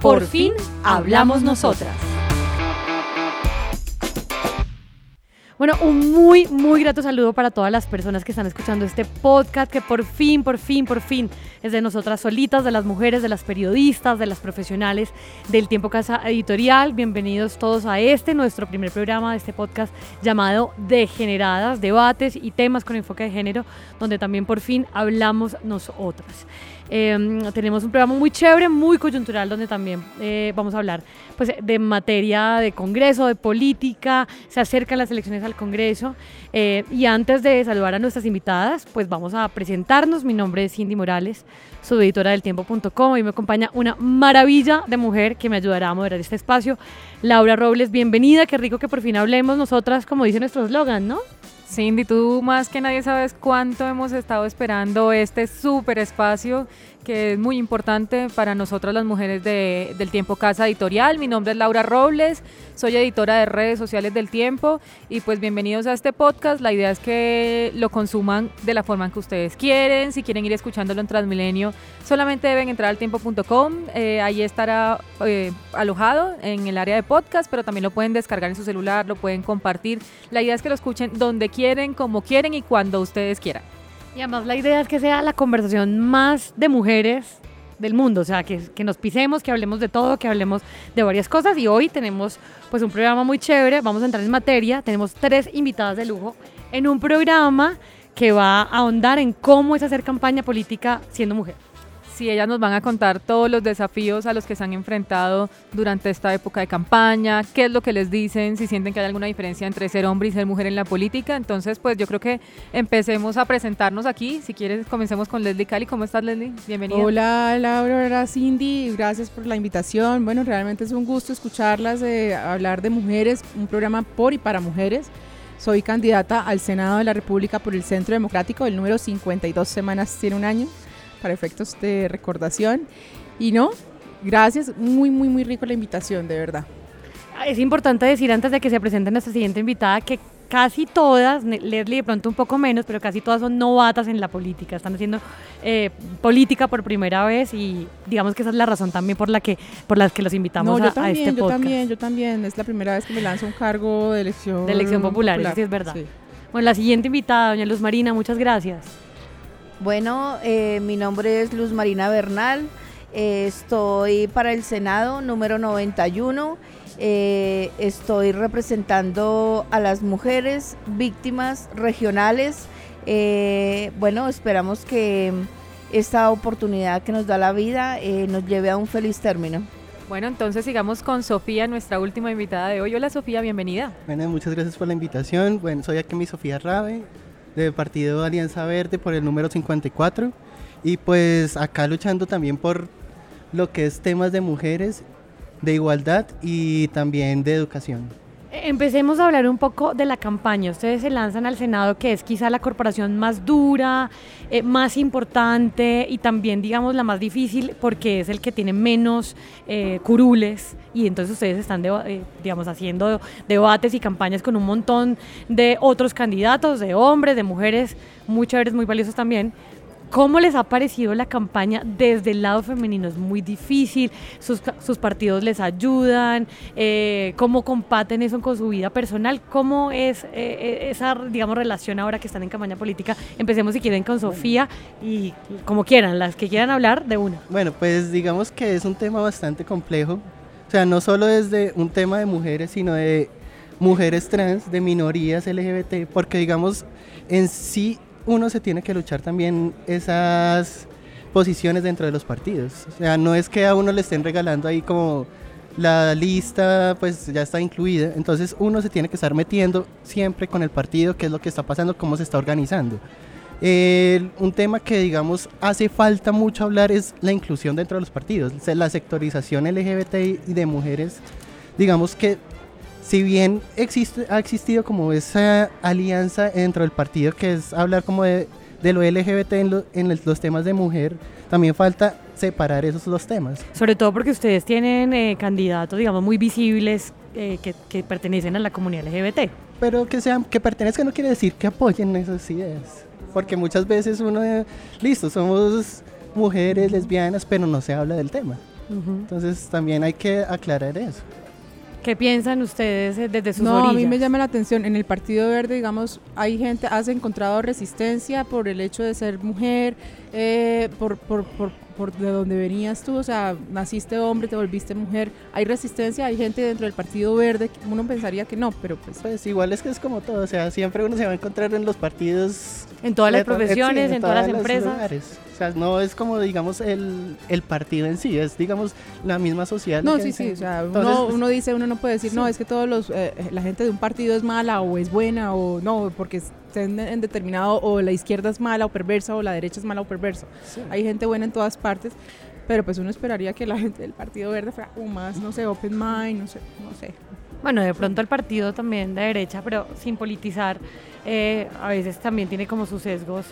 Por fin hablamos nosotras. Bueno, un muy, muy grato saludo para todas las personas que están escuchando este podcast, que por fin, por fin, por fin es de nosotras solitas, de las mujeres, de las periodistas, de las profesionales del Tiempo Casa Editorial. Bienvenidos todos a este, nuestro primer programa de este podcast llamado Degeneradas, debates y temas con enfoque de género, donde también por fin hablamos nosotras. Em, tenemos un programa muy chévere, muy coyuntural, donde también eh, vamos a hablar pues, de materia de Congreso, de política, se acercan las elecciones al Congreso. Eh, y antes de saludar a nuestras invitadas, pues vamos a presentarnos. Mi nombre es Cindy Morales, soy editora del tiempo.com y me acompaña una maravilla de mujer que me ayudará a moderar este espacio. Laura Robles, bienvenida, qué rico que por fin hablemos nosotras, como dice nuestro eslogan, ¿no? Cindy, tú más que nadie sabes cuánto hemos estado esperando este súper espacio que es muy importante para nosotras las mujeres de, del Tiempo Casa Editorial. Mi nombre es Laura Robles, soy editora de redes sociales del Tiempo y pues bienvenidos a este podcast. La idea es que lo consuman de la forma en que ustedes quieren. Si quieren ir escuchándolo en Transmilenio, solamente deben entrar al tiempo.com. Eh, ahí estará eh, alojado en el área de podcast, pero también lo pueden descargar en su celular, lo pueden compartir. La idea es que lo escuchen donde quieren, como quieren y cuando ustedes quieran. Y además la idea es que sea la conversación más de mujeres del mundo, o sea, que, que, nos pisemos, que hablemos de todo, que hablemos de varias cosas. Y hoy tenemos pues un programa muy chévere, vamos a entrar en materia, tenemos tres invitadas de lujo en un programa que va a ahondar en cómo es hacer campaña política siendo mujer si ellas nos van a contar todos los desafíos a los que se han enfrentado durante esta época de campaña, qué es lo que les dicen, si sienten que hay alguna diferencia entre ser hombre y ser mujer en la política. Entonces, pues yo creo que empecemos a presentarnos aquí. Si quieres, comencemos con Leslie Cali. ¿Cómo estás, Leslie? Bienvenida. Hola, Laura, hola, Cindy. Gracias por la invitación. Bueno, realmente es un gusto escucharlas, de hablar de mujeres, un programa por y para mujeres. Soy candidata al Senado de la República por el Centro Democrático, el número 52 semanas tiene un año para efectos de recordación. Y no, gracias, muy, muy, muy rico la invitación, de verdad. Es importante decir antes de que se presente nuestra siguiente invitada que casi todas, Leslie de pronto un poco menos, pero casi todas son novatas en la política, están haciendo eh, política por primera vez y digamos que esa es la razón también por la que por las que los invitamos a, también, este podcast. Yo también, yo también, es la primera vez que me lanzo un cargo de elección de elección popular, sí es verdad. Bueno, la siguiente invitada, doña Luz Marina, muchas gracias. Bueno, eh, mi nombre es Luz Marina Bernal, eh, estoy para el Senado número 91, eh, estoy representando a las mujeres víctimas regionales. bueno, esperamos que esta oportunidad que nos da la vida nos lleve a un feliz término. Bueno, entonces sigamos con Sofía, nuestra última invitada de hoy. Hola Sofía, bienvenida. Bueno, muchas gracias por la invitación. Bueno, soy aquí mi Sofía Rabe, del Partido Alianza Verde por el número 54 y pues acá luchando también por lo que es temas de mujeres, de igualdad y también de educación. Empecemos a hablar un poco de la campaña. Ustedes se lanzan al Senado, que es quizá la corporación más dura, eh, más importante y también, digamos, la más difícil porque es el que tiene menos eh, curules y entonces ustedes están, eh, digamos, haciendo debates y campañas con un montón de otros candidatos, de hombres, de mujeres, muy chéveres, muy valiosos también. ¿Cómo les ha parecido la campaña desde el lado femenino? Es muy difícil, sus, partidos les ayudan, eh, cómo compaten eso con su vida personal, cómo es eh, eh, esa, digamos, relación ahora que están en campaña política. Empecemos si quieren con Sofía y como quieran, las que quieran hablar de una. Bueno, pues digamos que es un tema bastante complejo, o sea, no solo desde un tema de mujeres, sino de mujeres trans, de minorías LGBT, porque digamos, en sí uno se tiene que luchar también esas posiciones dentro de los partidos. O sea, no es que a uno le estén regalando ahí como la lista, pues ya está incluida. Entonces uno se tiene que estar metiendo siempre con el partido, qué es lo que está pasando, cómo se está organizando. Un tema que, digamos, hace falta mucho hablar es la inclusión dentro de los partidos. La sectorización LGBT y de mujeres, digamos que si bien existe, ha existido como esa alianza dentro del partido que es hablar como de, de lo LGBT en, lo- en el- los temas de mujer, también falta separar esos dos temas. Sobre todo porque ustedes tienen eh, candidatos, digamos, muy visibles eh, que, que pertenecen a la comunidad LGBT. Pero que sean, que pertenezcan no quiere decir que apoyen esas ideas. Porque muchas veces uno, eh, listo, somos mujeres lesbianas, pero no se habla del tema. Entonces también hay que aclarar eso. ¿Qué piensan ustedes eh, desde sus No, orillas? a mí me llama la atención. En el Partido Verde, digamos, hay gente, has encontrado resistencia por el hecho de ser mujer, eh, por, por, por, por de donde venías tú, o sea, naciste hombre, te volviste mujer. Hay resistencia, hay gente dentro del Partido Verde, que uno pensaría que no, pero pues... Pues igual es que es como todo, o sea, siempre uno se va a encontrar en los partidos. En todas las profesiones, en todas las empresas. lugares. O sea, no es como, digamos, el, el partido en sí, es, digamos, la misma sociedad. No, sí, sí, o sea, Entonces, uno, uno dice, uno no puede decir, no, es que todos los, eh, la gente de un partido es mala o es buena o no, porque estén en determinado, o la izquierda es mala o perversa o la derecha es mala o perversa. sí. Hay gente buena en todas partes, pero pues uno esperaría que la gente del Partido Verde fuera como más, no sé, open mind, no sé, no sé. Bueno, de pronto el partido también de derecha, pero sin politizar, eh, a veces también tiene como sus sesgos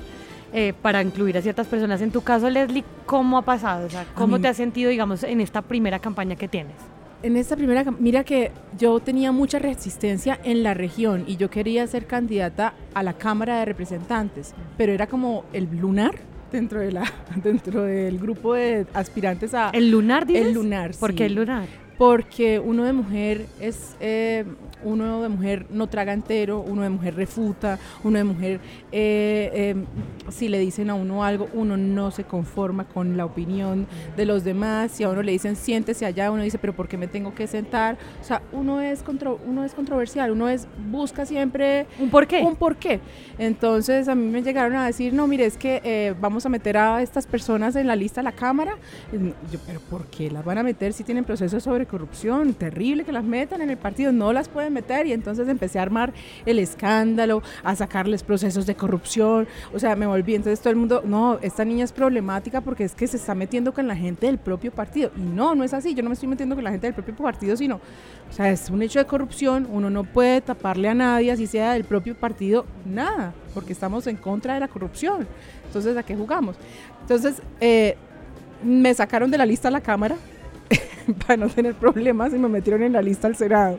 eh, para incluir a ciertas personas. En tu caso, Leslie, ¿cómo ha pasado? O sea, ¿cómo te has sentido, digamos, en esta primera campaña que tienes? En esta primera, mira que yo tenía mucha resistencia en la región y yo quería ser candidata a la Cámara de Representantes, pero era como el lunar dentro de la dentro del grupo de aspirantes a ¿El lunar, dices? el lunar. ¿Por sí. qué el lunar? Porque uno de mujer es, eh, uno de mujer no traga entero, uno de mujer refuta, uno de mujer, eh, eh, si le dicen a uno algo, uno no se conforma con la opinión de los demás, si a uno le dicen siéntese allá, uno dice, pero ¿por qué me tengo que sentar? O sea, uno es, contro- uno es controversial, uno es, busca siempre ¿Un por qué? un por qué. Entonces a mí me llegaron a decir, no, mire, es que eh, vamos a meter a estas personas en la lista de la Cámara. Yo, pero ¿por qué las van a meter si tienen procesos sobre corrupción? Terrible que las metan en el partido, no las pueden meter. Y entonces empecé a armar el escándalo, a sacarles procesos de corrupción. O sea, me volví, entonces todo el mundo, no, esta niña es problemática porque es que se está metiendo con la gente del propio partido. Y no, no es así, yo no me estoy metiendo con la gente del propio partido, sino, o sea, es un hecho de corrupción, uno no puede taparle a nadie, así sea del propio partido, nada, porque estamos en contra de la corrupción. Entonces, ¿a qué jugamos? Entonces, eh, me sacaron de la lista a la Cámara para no tener problemas y me metieron en la lista al Senado.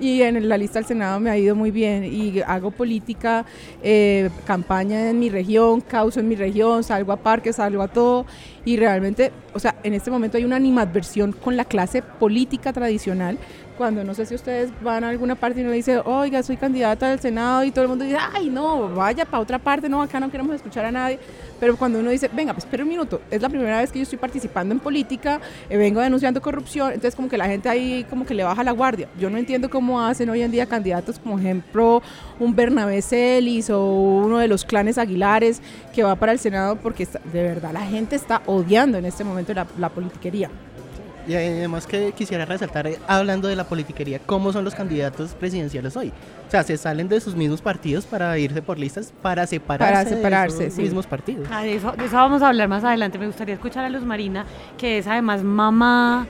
Y en la lista al Senado me ha ido muy bien y hago política, eh, campaña en mi región, causo en mi región, salgo a parques, salgo a todo y realmente, o sea, en este momento hay una animadversión con la clase política tradicional. Cuando no sé si ustedes van a alguna parte y uno dice, oiga, soy candidata al Senado y todo el mundo dice, ay, no, vaya para otra parte, no, acá no queremos escuchar a nadie. Pero cuando uno dice, venga, pues espera un minuto, es la primera vez que yo estoy participando en política, eh, vengo denunciando corrupción, entonces como que la gente ahí como que le baja la guardia. Yo no entiendo cómo hacen hoy en día candidatos como ejemplo un Bernabé Celis o uno de los clanes Aguilares que va para el Senado porque de verdad la gente está odiando en este momento la politiquería. Y además que quisiera resaltar, eh, hablando de la politiquería, cómo son los candidatos presidenciales hoy. O sea, se salen de sus mismos partidos para irse por listas, para separarse, Para separarse, de esos sí. mismos partidos. Ah, de, eso, de eso vamos a hablar más adelante. Me gustaría escuchar a Luz Marina, que es además mamá.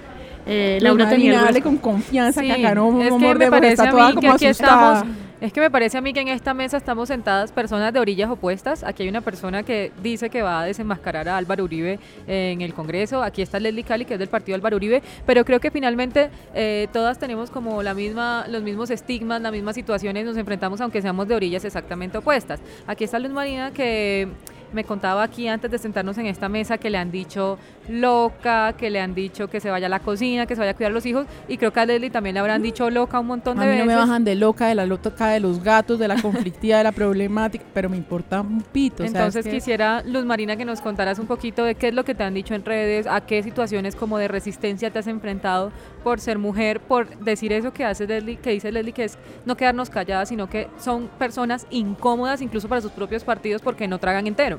Eh, Laura tenía hable gusto- con confianza Sí, que acá no, es no que me parece a mí que como aquí estamos, es que me parece a mí que en esta mesa estamos sentadas personas de orillas opuestas. Aquí hay una persona que dice que va a desenmascarar a Álvaro Uribe en el Congreso. Aquí está Leslie Cali, que es del partido Álvaro Uribe. Pero creo que finalmente eh, todas tenemos como la misma, los mismos estigmas, las mismas situaciones. Nos enfrentamos aunque seamos de orillas exactamente opuestas. Aquí está Luz Marina que me contaba aquí antes de sentarnos en esta mesa que le han dicho loca, que le han dicho que se vaya a la cocina, que se vaya a cuidar a los hijos y creo que a Leslie también le habrán dicho loca un montón A de mí no veces. me bajan de loca, de la loca de los gatos, de la conflictiva, de la problemática, pero me importa un pito. Entonces quisiera, Luz Marina, que nos contaras un poquito de qué es lo que te han dicho en redes, a qué situaciones como de resistencia te has enfrentado por ser mujer, por decir eso que hace Leslie, que dice Leslie, que es no quedarnos calladas, sino que son personas incómodas incluso para sus propios partidos porque no tragan entero.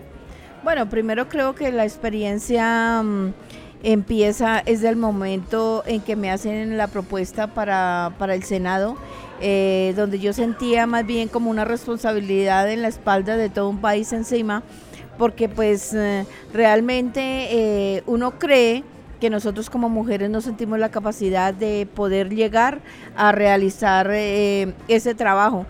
Bueno, primero creo que la experiencia mm, empieza, es del momento en que me hacen la propuesta para, para el Senado, eh, donde yo sentía más bien como una responsabilidad en la espalda de todo un país encima, porque pues eh, realmente eh, uno cree que nosotros como mujeres no sentimos la capacidad de poder llegar a realizar ese trabajo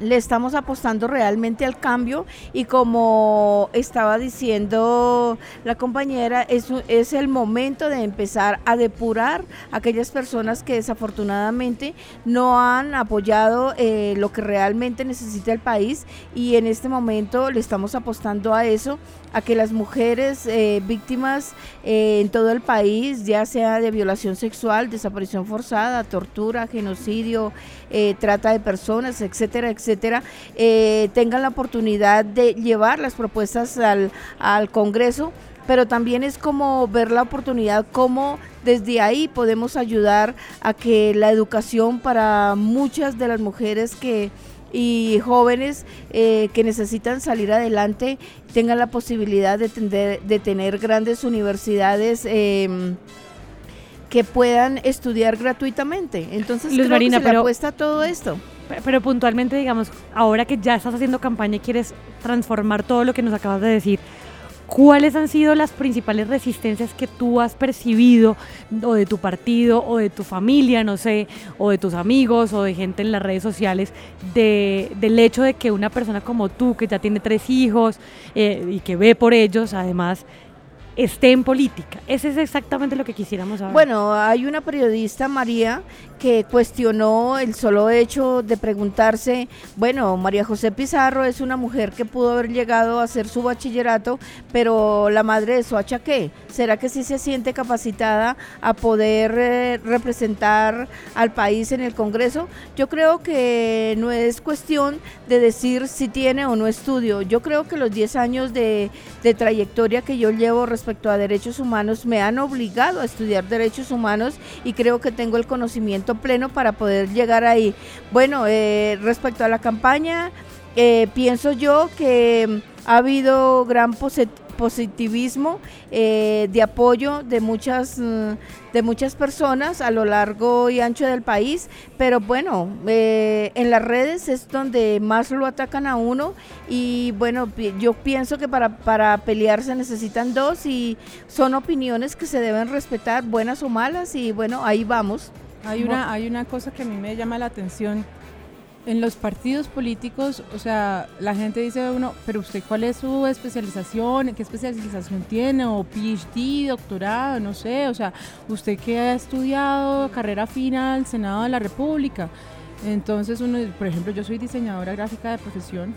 le estamos apostando realmente al cambio y como estaba diciendo la compañera, es, es el momento de empezar a depurar a aquellas personas que desafortunadamente no han apoyado eh, lo que realmente necesita el país y en este momento le estamos apostando a eso, a que las mujeres eh, víctimas eh, en todo el país, ya sea de violación sexual, desaparición forzada, tortura, genocidio, trata de personas, etcétera, etcétera, eh, tengan la oportunidad de llevar las propuestas al, al Congreso pero también es como ver la oportunidad, cómo desde ahí podemos ayudar a que la educación para muchas de las mujeres que y jóvenes eh, que necesitan salir adelante tengan la posibilidad de, tener, de tener grandes universidades em, que puedan estudiar gratuitamente. Entonces creo que se le apuesta todo esto. Pero puntualmente, digamos, ahora que ya estás haciendo campaña y quieres transformar todo lo que nos acabas de decir, ¿cuáles han sido las principales resistencias que tú has percibido o de tu partido o de tu familia, no sé, o de tus amigos o de gente en las redes sociales de, del hecho de que una persona como tú, que ya tiene tres hijos eh, y que ve por ellos, además, esté en política. Ese es exactamente lo que quisiéramos saber. Bueno, hay una periodista, María, que cuestionó el solo hecho de preguntarse, bueno, María José Pizarro es una mujer que pudo haber llegado a hacer su bachillerato, pero la madre de Soacha, ¿qué? ¿Será que sí se siente capacitada a poder eh, representar al país en el Congreso? Yo creo que no es cuestión de decir si tiene o no estudio. Yo creo que los 10 años de, trayectoria que yo llevo respecto a derechos humanos me han obligado a estudiar derechos humanos y creo que tengo el conocimiento pleno para poder llegar ahí. Bueno, eh, respecto a la campaña, eh, pienso yo que ha habido gran positivismo eh, de apoyo de muchas mm, de muchas personas a lo largo y ancho del país. Pero bueno en las redes es donde más lo atacan a uno. Y bueno yo pienso que para, para pelear se necesitan dos y son opiniones que se deben respetar buenas o malas. Y bueno ahí vamos. Hay una, hay una cosa que a mí me llama la atención. En los partidos políticos, o sea, la gente dice uno, pero usted cuál es su especialización, qué especialización tiene, o PhD, doctorado, no sé, o sea, usted que ha estudiado carrera final, Senado de la República. Entonces, uno, por ejemplo, yo soy diseñadora gráfica de profesión,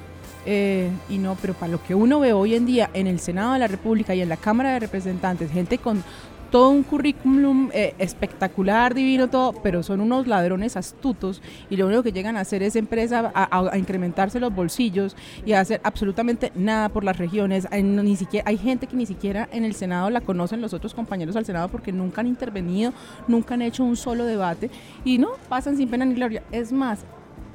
eh, y no, pero para lo que uno ve hoy en día en el Senado de la República y en la Cámara de Representantes, gente con todo un currículum eh, espectacular, divino, todo, pero son unos ladrones astutos y lo único que llegan a hacer es empresa a, incrementarse los bolsillos y a hacer absolutamente nada por las regiones. Hay, ni siquiera, hay gente que ni siquiera en el Senado la conocen los otros compañeros al Senado porque nunca han intervenido, nunca han hecho un solo debate y no, pasan sin pena ni gloria. Es más,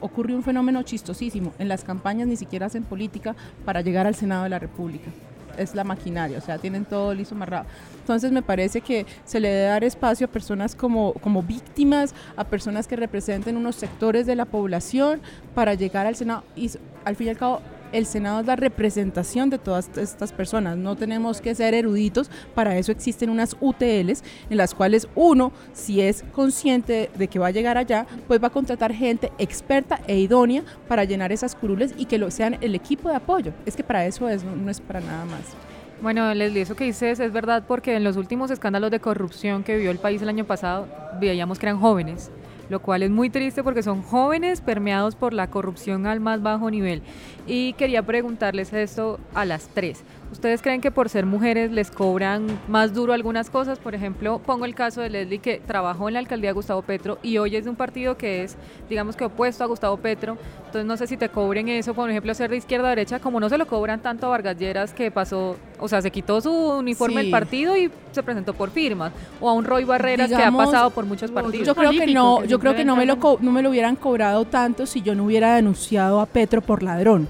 ocurrió un fenómeno chistosísimo. En las campañas ni siquiera hacen política para llegar al Senado de la República es la maquinaria, o sea, tienen todo listo amarrado. Entonces me parece que se le debe dar espacio a personas como, como víctimas, a personas que representen unos sectores de la población para llegar al Senado y al fin y al cabo el Senado es la representación de todas estas personas. No tenemos que ser eruditos, para eso existen unas UTLs en las cuales uno, si es consciente de que va a llegar allá, pues va a contratar gente experta e idónea para llenar esas curules y que lo sean el equipo de apoyo. Es que para eso es, no, es para nada más. Bueno, Leslie, eso que dices es verdad porque en los últimos escándalos de corrupción que vivió el país el año pasado, veíamos que eran jóvenes lo cual es muy triste porque son jóvenes permeados por la corrupción al más bajo nivel. Y quería preguntarles esto a las tres. ¿Ustedes creen que por ser mujeres les cobran más duro algunas cosas? Por ejemplo, pongo el caso de Leslie que trabajó en la alcaldía de Gustavo Petro y hoy es de un partido que es, digamos que opuesto a Gustavo Petro. Entonces no sé si te cobren eso, por ejemplo, ser de izquierda a derecha, como no se lo cobran tanto a Vargas Lleras que pasó, o sea, se quitó su uniforme del partido y se presentó por firmas, o a un Roy Barreras que ha pasado por muchos partidos. Yo creo que no, yo creo que no me lo no me lo hubieran cobrado tanto si yo no hubiera denunciado a Petro por ladrón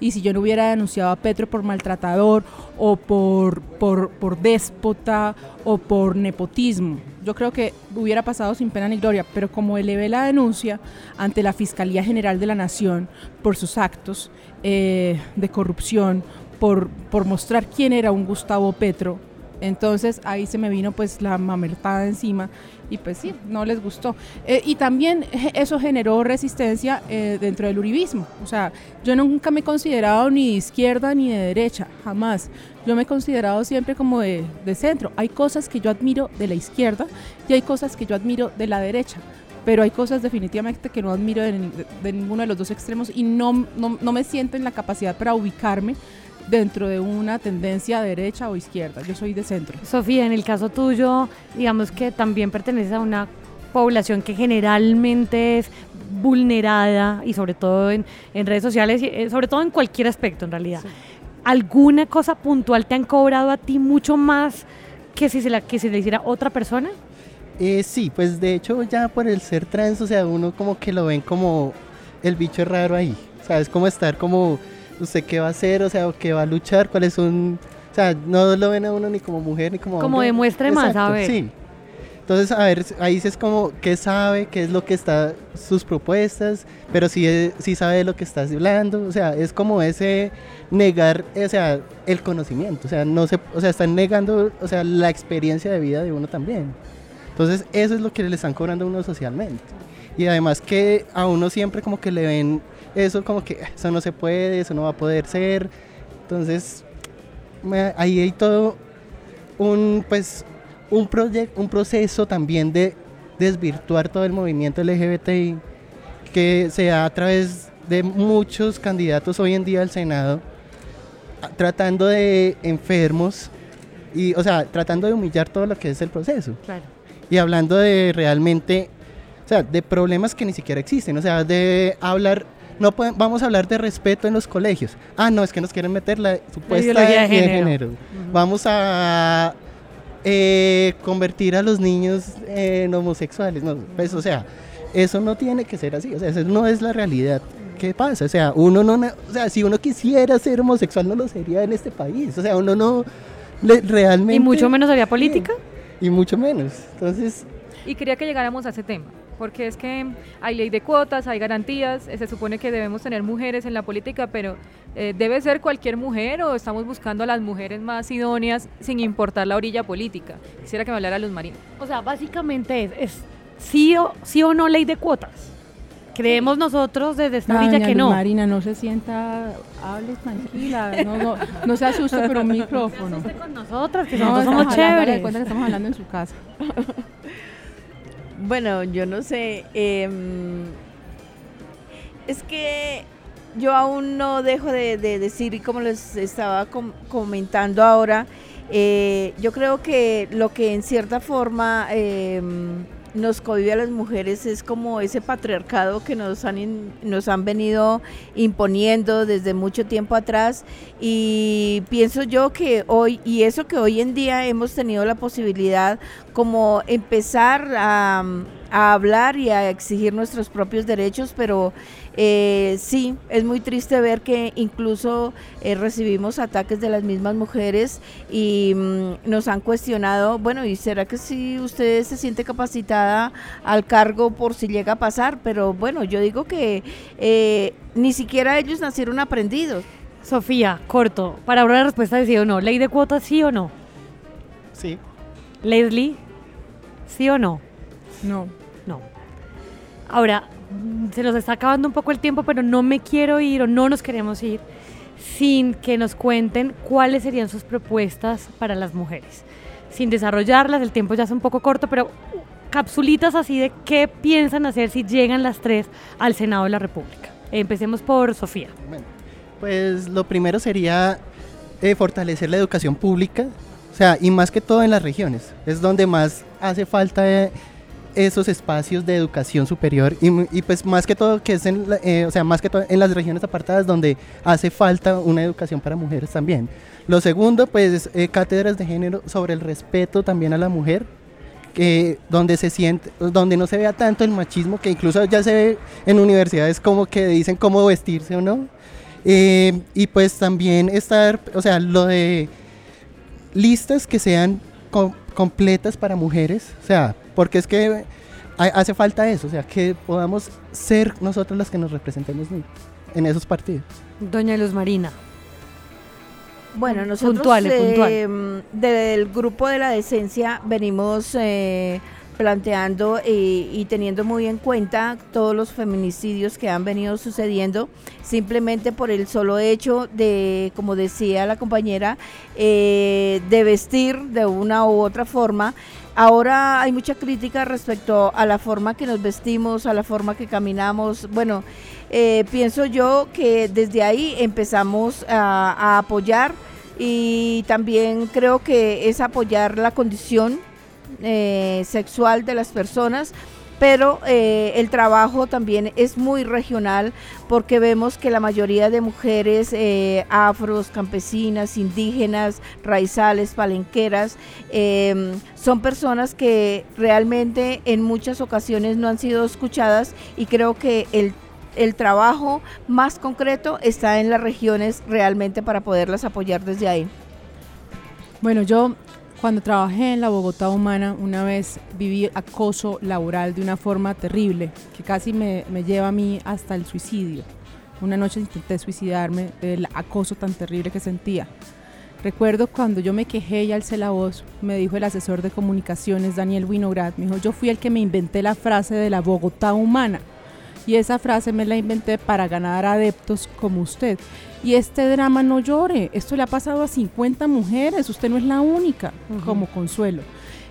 y si yo no hubiera denunciado a Petro por maltratador o por, por, por déspota o por nepotismo. Yo creo que hubiera pasado sin pena ni gloria, pero como elevé la denuncia ante la Fiscalía General de la Nación por sus actos eh, de corrupción, por, por mostrar quién era un Gustavo Petro, entonces ahí se me vino pues la mamertada encima y pues sí, no les gustó. Eh, y también eso generó resistencia eh, dentro del uribismo. O sea, yo nunca me he considerado ni de izquierda ni de derecha, jamás. Yo me he considerado siempre como de, centro. Hay cosas que yo admiro de la izquierda y hay cosas que yo admiro de la derecha pero hay cosas definitivamente que no admiro de, ninguno de los dos extremos y no, no, no, me siento en la capacidad para ubicarme dentro de una tendencia derecha o izquierda. Yo soy de centro. Sofía, en el caso tuyo, digamos que también perteneces a una población que generalmente es vulnerada y sobre todo en, redes sociales, y eh, sobre todo en cualquier aspecto en realidad. ¿Alguna cosa puntual te han cobrado a ti mucho más que si se, la, que le hiciera otra persona? Eh, sí, pues de hecho ya por el ser trans, o sea, uno como que lo ven como el bicho raro ahí. O sea, es como estar como usted qué va a hacer, o sea, qué va a luchar, cuáles son, o sea, no lo ven a uno ni como mujer ni como Como demuestre más, a ver. Sí. Entonces, a ver, ahí es como qué sabe, qué es lo que está, sus propuestas, pero sí, sí sabe de lo que estás hablando, o sea, es como ese negar, o sea, el conocimiento, o sea, no se, o sea, están negando, o sea, la experiencia de vida de uno también. Entonces, eso es lo que le están cobrando a uno socialmente. Y además que a uno siempre como que le ven eso como que eso no se puede, eso no va a poder ser. Entonces, ahí hay todo un, pues, un, proyecto, un proceso también de desvirtuar todo el movimiento LGBTI que se da a través de muchos candidatos hoy en día al Senado tratando de enfermos y, o sea, tratando de humillar todo lo que es el proceso. Y hablando de realmente, o sea, de problemas que ni siquiera existen, o sea, de hablar no vamos a hablar de respeto en los colegios. Ah, no, es que nos quieren meter la supuesta de género. Vamos a eh, convertir a los niños en homosexuales. No, pues, o sea, eso no tiene que ser así. O sea, eso no es la realidad. ¿Qué pasa? O sea, uno no, o sea, si uno quisiera ser homosexual no lo sería en este país. O sea, uno no realmente. Y mucho menos haría política. y mucho menos. Entonces. Y quería que llegáramos a ese tema porque es que hay ley de cuotas, hay garantías, eh, se supone que debemos tener mujeres en la política, pero eh, debe ser cualquier mujer o estamos buscando a las mujeres más idóneas sin importar la orilla política. Quisiera que me hablara Luz Marina. O sea, básicamente es, sí, o, sí o no ley de cuotas. Creemos nosotros desde esta orilla que no. Marina, no se sienta, hable tranquila, no, no, no se asuste por un micrófono. No se con nosotras, que nosotros somos chéveres. cuenta que estamos hablando en su casa. Bueno, yo no sé. Em, es que yo aún no dejo de, decir, como les estaba comentando ahora, eh, yo creo que lo que en cierta forma em, nos cohibe a las mujeres es como ese patriarcado que nos han, nos han venido imponiendo desde mucho tiempo atrás. Y pienso yo que hoy, y eso que hoy en día hemos tenido la posibilidad como empezar a a hablar y a exigir nuestros propios derechos, pero eh, sí, es muy triste ver que incluso eh, recibimos ataques de las mismas mujeres y mm, nos han cuestionado, bueno, ¿y será que si usted se siente capacitada al cargo por si llega a pasar? Pero bueno, yo digo que eh, ni siquiera ellos nacieron aprendidos. Sofía, corto, para ahora la respuesta de sí o no, ¿ley de cuotas sí o no? Sí. Leslie, ¿sí o no? No. No. Ahora, se nos está acabando un poco el tiempo, pero no me quiero ir o no nos queremos ir sin que nos cuenten cuáles serían sus propuestas para las mujeres. Sin desarrollarlas, el tiempo ya es un poco corto, pero capsulitas así de qué piensan hacer si llegan las tres al Senado de la República. Empecemos por Sofía. pues lo primero sería eh, fortalecer la educación pública, o sea, y más que todo en las regiones, es donde más hace falta... Eh, esos espacios de educación superior y, pues más que todo que es en, eh, o sea, más que todo en las regiones apartadas donde hace falta una educación para mujeres también. Lo segundo, pues eh, cátedras de género sobre el respeto también a la mujer, que donde se siente, donde no se vea tanto el machismo, que incluso ya se ve en universidades como que dicen cómo vestirse o no, Eh, y pues también estar, o sea, lo de listas que sean completas para mujeres, o sea, porque es que hace falta eso, o sea, que podamos ser nosotros las que nos representemos en esos partidos. Doña Luz Marina. Bueno, nosotros eh, del grupo de la decencia venimos eh, planteando y, teniendo muy en cuenta todos los feminicidios que han venido sucediendo, simplemente por el solo hecho de, como decía la compañera, eh, de vestir de una u otra forma. Ahora hay mucha crítica respecto a la forma que nos vestimos, a la forma que caminamos. Bueno, eh, pienso yo que desde ahí empezamos a apoyar y también creo que es apoyar la condición eh, sexual de las personas, pero eh, el trabajo también es muy regional porque vemos que la mayoría de mujeres eh, afros, campesinas, indígenas, raizales, palenqueras, em, son personas que realmente en muchas ocasiones no han sido escuchadas y creo que el el trabajo más concreto está en las regiones realmente para poderlas apoyar desde ahí. Bueno, yo cuando trabajé en la Bogotá Humana, una vez viví acoso laboral de una forma terrible, que casi me, lleva a mí hasta el suicidio. Una noche intenté suicidarme del acoso tan terrible que sentía. Recuerdo cuando yo me quejé y alcé la voz, me dijo el asesor de comunicaciones Daniel Winograd, me dijo, yo fui el que me inventé la frase de la Bogotá humana. Y esa frase me la inventé para ganar adeptos como usted. Y este drama no llore, esto le ha pasado a 50 mujeres, usted no es la única, como consuelo.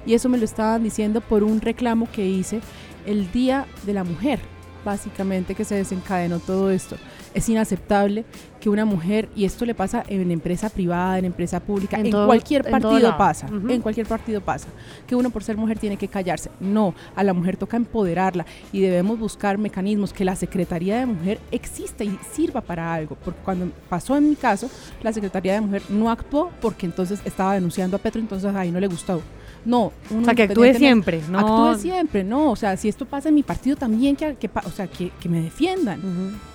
Y eso me lo estaban diciendo por un reclamo que hice el Día de la Mujer, básicamente que se desencadenó todo esto es inaceptable que una mujer, y esto le pasa en empresa privada, en empresa pública, en, cualquier partido pasa, en cualquier partido pasa, que uno por ser mujer tiene que callarse. No, a la mujer toca empoderarla y debemos buscar mecanismos que la Secretaría de Mujer exista y sirva para algo, porque cuando pasó en mi caso, la Secretaría de Mujer no actuó porque entonces estaba denunciando a Petro, entonces ahí no le gustó. No, o sea, que actúe siempre, no. Actúe siempre, no. O sea, si esto pasa en mi partido también, que, o sea, que, me defiendan,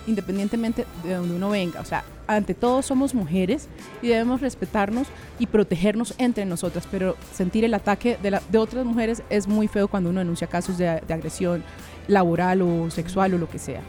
independientemente de donde uno venga. O sea, ante todo somos mujeres y debemos respetarnos y protegernos entre nosotras, pero sentir el ataque de, de otras mujeres es muy feo cuando uno denuncia casos de agresión laboral o sexual o lo que sea.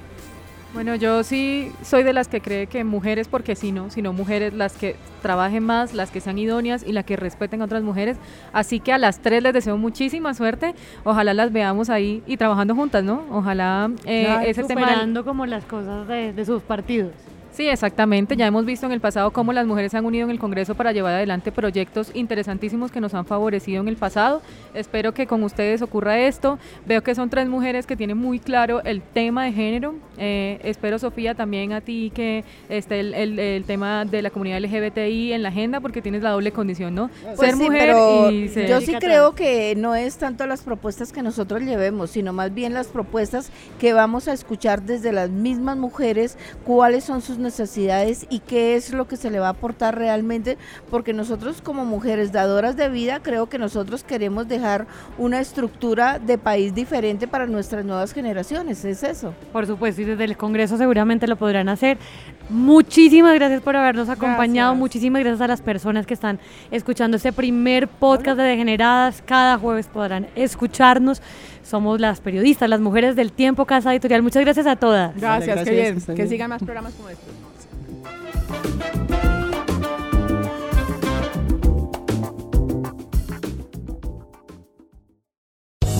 Bueno, yo sí soy de las que cree que mujeres, porque si no, sino mujeres las que trabajen más, las que sean idóneas y las que respeten a otras mujeres. Así que a las tres les deseo muchísima suerte. Ojalá las veamos ahí y trabajando juntas, ¿no? Ojalá eh, ese tema... como las cosas de sus partidos. Sí, exactamente. Ya hemos visto en el pasado cómo las mujeres se han unido en el Congreso para llevar adelante proyectos interesantísimos que nos han favorecido en el pasado. Espero que con ustedes ocurra esto. Veo que son tres mujeres que tienen muy claro el tema de género. Eh, espero, Sofía, también a ti que esté el, tema de la comunidad LGBTI en la agenda porque tienes la doble condición, ¿no? Pues ser mujer y ser Yo sí creo que no es tanto las propuestas que nosotros llevemos, sino más bien las propuestas que vamos a escuchar desde las mismas mujeres, cuáles son sus necesidades necesidades y qué es lo que se le va a aportar realmente, porque nosotros como mujeres dadoras de vida creo que nosotros queremos dejar una estructura de país diferente para nuestras nuevas generaciones, es eso. Por supuesto, y desde el Congreso seguramente lo podrán hacer. Muchísimas gracias por habernos acompañado, muchísimas gracias a las personas que están escuchando este primer podcast de Degeneradas, cada jueves podrán escucharnos. Somos las periodistas, las mujeres del tiempo, Casa Editorial. Muchas gracias a todas. Gracias, qué bien. Que, sigan más programas como estos.